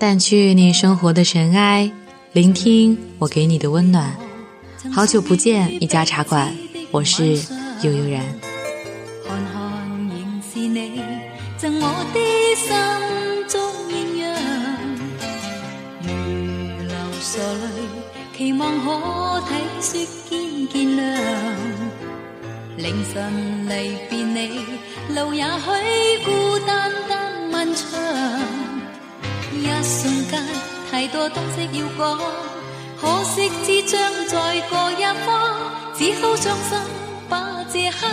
淡去你生活的尘埃，聆听我给你的温暖。好久不见，一家茶馆，我是悠悠然。看看仍是你赠我的心中艳阳，如流傻泪，期望可体恤见见谅。凌晨离别你，路也许孤单得漫长。一瞬间，太多东西要讲，可惜只将在各一方，只好伤心把这刻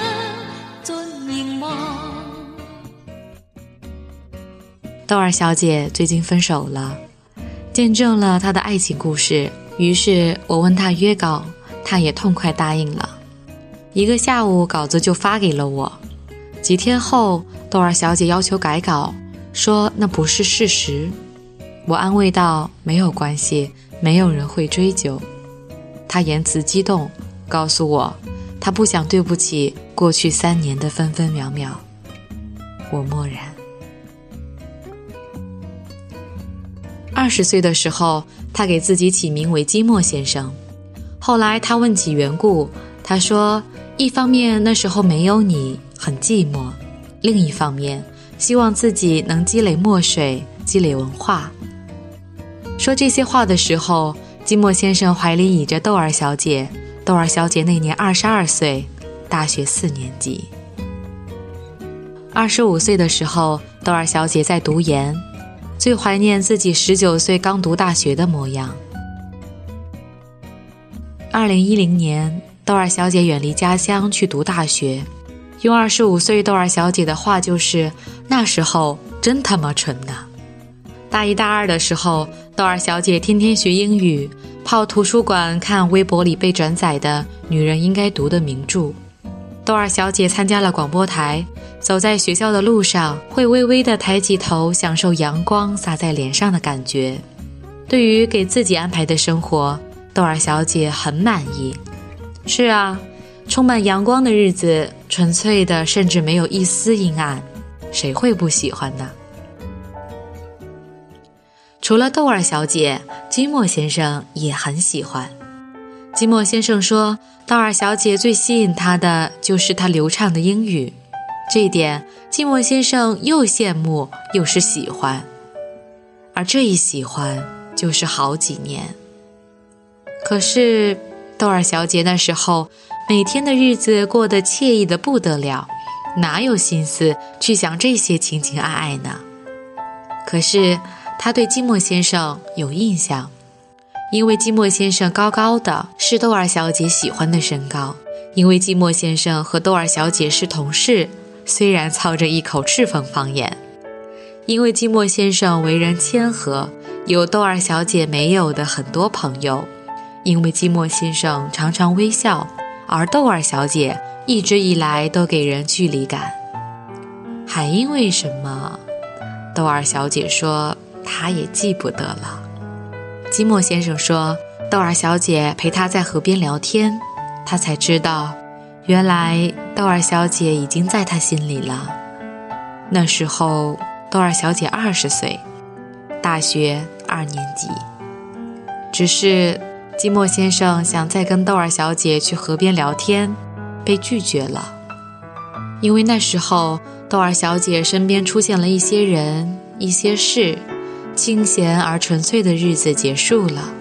尽凝望。豆儿小姐最近分手了，见证了她的爱情故事。于是我问她约稿，她也痛快答应了。一个下午，稿子就发给了我。几天后，豆儿小姐要求改稿，说那不是事实。我安慰道：“没有关系，没有人会追究。”他言辞激动，告诉我，他不想对不起过去三年的分分秒秒。我默然。二十岁的时候，他给自己起名为寂寞先生。后来他问起缘故，他说：“一方面那时候没有你，很寂寞；另一方面，希望自己能积累墨水，积累文化。”说这些话的时候，寂寞先生怀里倚着豆儿小姐。豆儿小姐那年二十二岁，大学四年级。二十五岁的时候，豆儿小姐在读研，最怀念自己十九岁刚读大学的模样。二零一零年，豆儿小姐远离家乡去读大学，用二十五岁豆儿小姐的话就是：“那时候真他妈蠢呐！”大一、大二的时候，豆儿小姐天天学英语，泡图书馆看微博里被转载的女人应该读的名著。豆儿小姐参加了广播台，走在学校的路上，会微微地抬起头，享受阳光洒在脸上的感觉。对于给自己安排的生活，豆儿小姐很满意。是啊，充满阳光的日子，纯粹的，甚至没有一丝阴暗，谁会不喜欢呢？除了豆儿小姐，金墨先生也很喜欢。金墨先生说，豆儿小姐最吸引他的就是她流畅的英语，这一点金墨先生又羡慕又是喜欢。而这一喜欢就是好几年。可是豆儿小姐那时候每天的日子过得惬意的不得了，哪有心思去想这些情情爱爱呢？可是。他对寂寞先生有印象，因为寂寞先生高高的，是豆儿小姐喜欢的身高。因为寂寞先生和豆儿小姐是同事，虽然操着一口赤峰方言。因为寂寞先生为人谦和，有豆儿小姐没有的很多朋友。因为寂寞先生常常微笑，而豆儿小姐一直以来都给人距离感。还因为什么？豆儿小姐说。他也记不得了。寂寞先生说：“豆儿小姐陪他在河边聊天，他才知道，原来豆儿小姐已经在他心里了。那时候，豆儿小姐二十岁，大学二年级。只是寂寞先生想再跟豆儿小姐去河边聊天，被拒绝了，因为那时候豆儿小姐身边出现了一些人，一些事。”清闲而纯粹的日子结束了，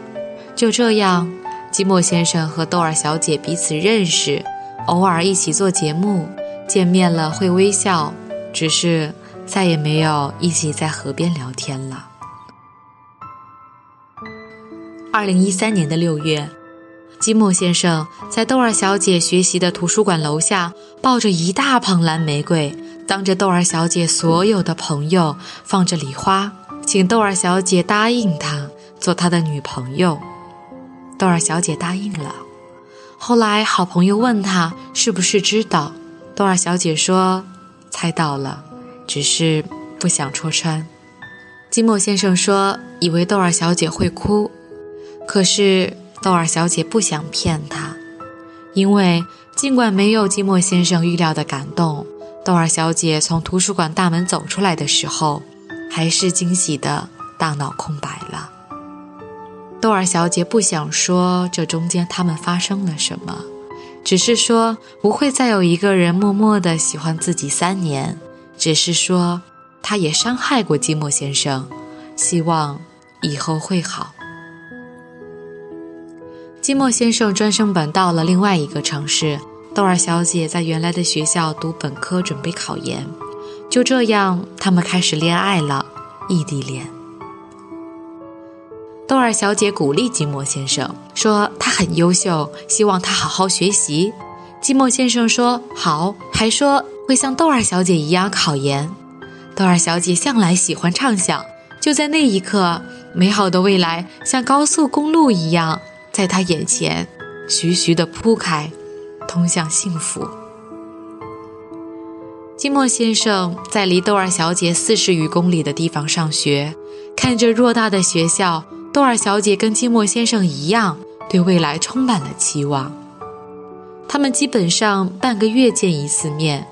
就这样，寂寞先生和豆儿小姐彼此认识，偶尔一起做节目，见面了会微笑，只是再也没有一起在河边聊天了。二零一三年的六月，寂寞先生在豆儿小姐学习的图书馆楼下，抱着一大捧蓝玫瑰，当着豆儿小姐所有的朋友放着礼花。请豆儿小姐答应他做他的女朋友，豆儿小姐答应了。后来好朋友问他是不是知道，豆儿小姐说猜到了，只是不想戳穿。金墨先生说以为豆儿小姐会哭，可是豆儿小姐不想骗他，因为尽管没有金墨先生预料的感动，豆儿小姐从图书馆大门走出来的时候。还是惊喜的大脑空白了。豆儿小姐不想说这中间他们发生了什么，只是说不会再有一个人默默的喜欢自己三年，只是说她也伤害过寂寞先生，希望以后会好。寂寞先生专升本到了另外一个城市，豆儿小姐在原来的学校读本科，准备考研。就这样，他们开始恋爱了，异地恋。豆儿小姐鼓励寂寞先生，说他很优秀，希望他好好学习。寂寞先生说好，还说会像豆儿小姐一样考研。豆儿小姐向来喜欢畅想，就在那一刻，美好的未来像高速公路一样。在他眼前，徐徐地铺开，通向幸福。寂寞先生在离豆儿小姐四十余公里的地方上学，看着偌大的学校，豆儿小姐跟寂寞先生一样，对未来充满了期望。他们基本上半个月见一次面，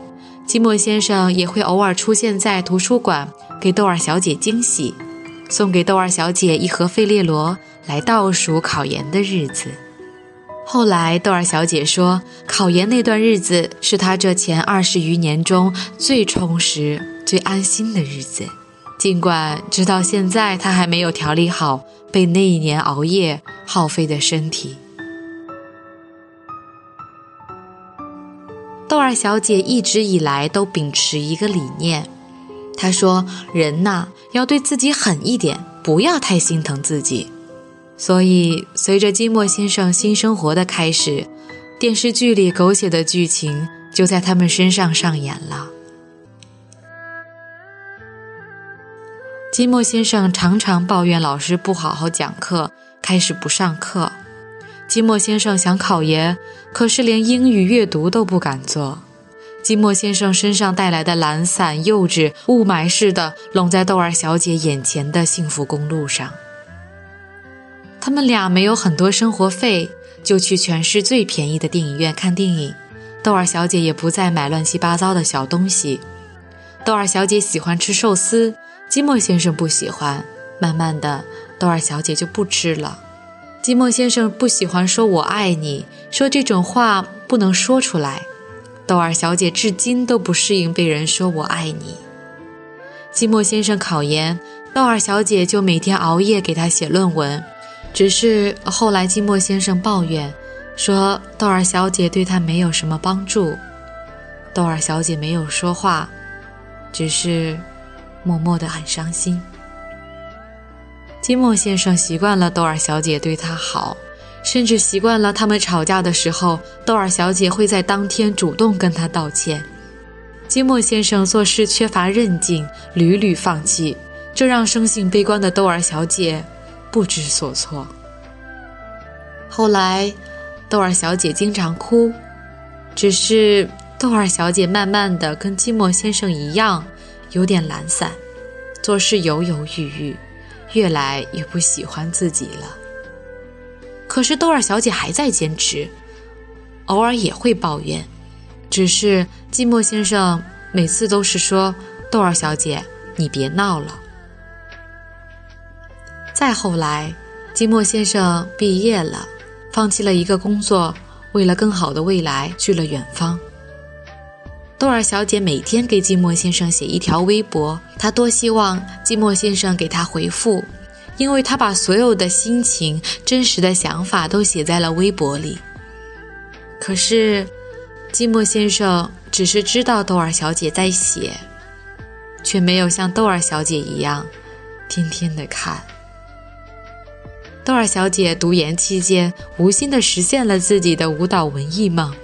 寂寞先生也会偶尔出现在图书馆，给豆儿小姐惊喜，送给豆儿小姐一盒费列罗。来倒数考研的日子。后来，豆儿小姐说，考研那段日子是她这前二十余年中最充实、最安心的日子。尽管直到现在，她还没有调理好被那一年熬夜耗费的身体。豆儿小姐一直以来都秉持一个理念，她说：“人呐，要对自己狠一点，不要太心疼自己。”所以，随着寂寞先生新生活的开始，电视剧里狗血的剧情就在他们身上上演了。寂寞先生常常抱怨老师不好好讲课，开始不上课。寂寞先生想考研，可是连英语阅读都不敢做。寂寞先生身上带来的懒散、幼稚，雾霾似的拢在豆儿小姐眼前的幸福公路上。他们俩没有很多生活费，就去全市最便宜的电影院看电影。豆儿小姐也不再买乱七八糟的小东西。豆儿小姐喜欢吃寿司，寂寞先生不喜欢。慢慢的，豆儿小姐就不吃了。寂寞先生不喜欢说我爱你，说这种话不能说出来。豆儿小姐至今都不适应被人说我爱你。寂寞先生考研，豆儿小姐就每天熬夜给他写论文。只是后来，寂寞先生抱怨说，豆儿小姐对他没有什么帮助。豆儿小姐没有说话，只是默默的很伤心。寂寞先生习惯了豆儿小姐对他好，甚至习惯了他们吵架的时候，豆儿小姐会在当天主动跟他道歉。寂寞先生做事缺乏韧劲，屡屡放弃，这让生性悲观的豆儿小姐。不知所措。后来，豆儿小姐经常哭，只是豆儿小姐慢慢的跟寂寞先生一样，有点懒散，做事犹犹豫豫，越来越不喜欢自己了。可是豆儿小姐还在坚持，偶尔也会抱怨，只是寂寞先生每次都是说：“豆儿小姐，你别闹了。”再后来，寂寞先生毕业了，放弃了一个工作，为了更好的未来去了远方。豆儿小姐每天给寂寞先生写一条微博，她多希望寂寞先生给她回复，因为她把所有的心情、真实的想法都写在了微博里。可是，寂寞先生只是知道豆儿小姐在写，却没有像豆儿小姐一样，天天的看。豆儿小姐读研期间，无心地实现了自己的舞蹈文艺梦，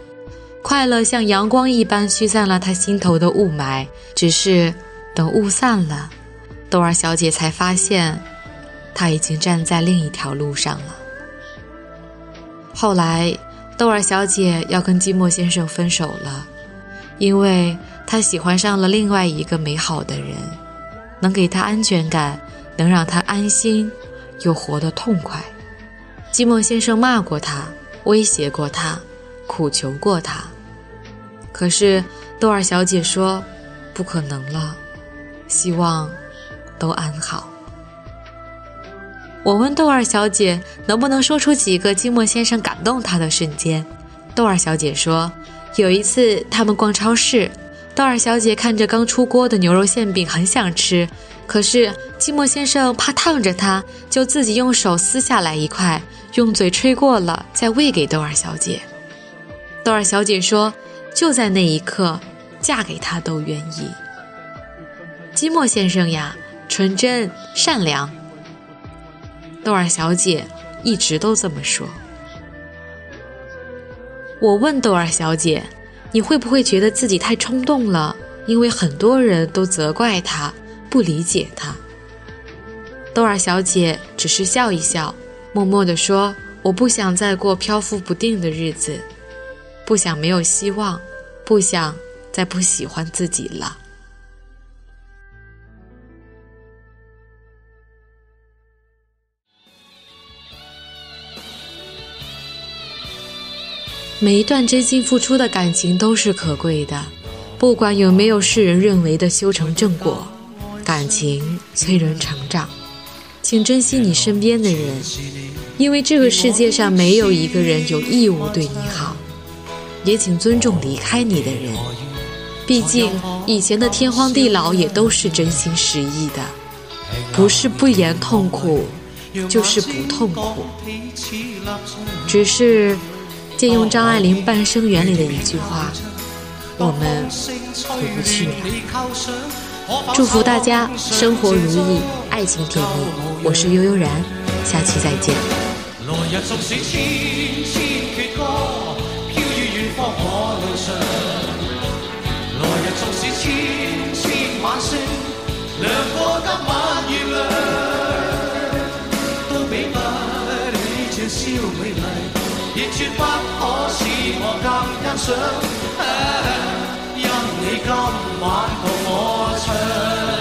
快乐像阳光一般驱散了她心头的雾霾。只是，等雾散了，豆儿小姐才发现，她已经站在另一条路上了。后来，豆儿小姐要跟寂寞先生分手了，因为她喜欢上了另外一个美好的人，能给她安全感，能让她安心。又活得痛快。寂寞先生骂过他，威胁过他，苦求过他。可是豆儿小姐说：“不可能了，希望都安好。”我问豆儿小姐能不能说出几个寂寞先生感动她的瞬间。豆儿小姐说，有一次他们逛超市，豆儿小姐看着刚出锅的牛肉馅饼很想吃，可是金墨先生怕烫着她，就自己用手撕下来一块，用嘴吹过了再喂给豆儿小姐。豆儿小姐说，就在那一刻，嫁给他都愿意。金墨先生呀，纯真善良。豆儿小姐一直都这么说。我问豆儿小姐：“你会不会觉得自己太冲动了？因为很多人都责怪他，不理解他。”豆儿小姐只是笑一笑，默默地说：“我不想再过漂浮不定的日子，不想没有希望，不想再不喜欢自己了。”每一段真心付出的感情都是可贵的，不管有没有世人认为的修成正果，感情催人成长。请珍惜你身边的人，因为这个世界上没有一个人有义务对你好。也请尊重离开你的人，毕竟以前的天荒地老也都是真心实意的，不是不言痛苦，就是不痛苦，只是。借用张爱玲半生缘里的一句话我们回不去了。祝福大家生活如意爱情甜蜜。我是悠悠然下期再见。来日纵使千千阕歌飘于远方我路上来日纵使千千晚星亮过今晚月亮都比不起这宵美。丽亦绝不可使我更欣赏因你今晚共我唱。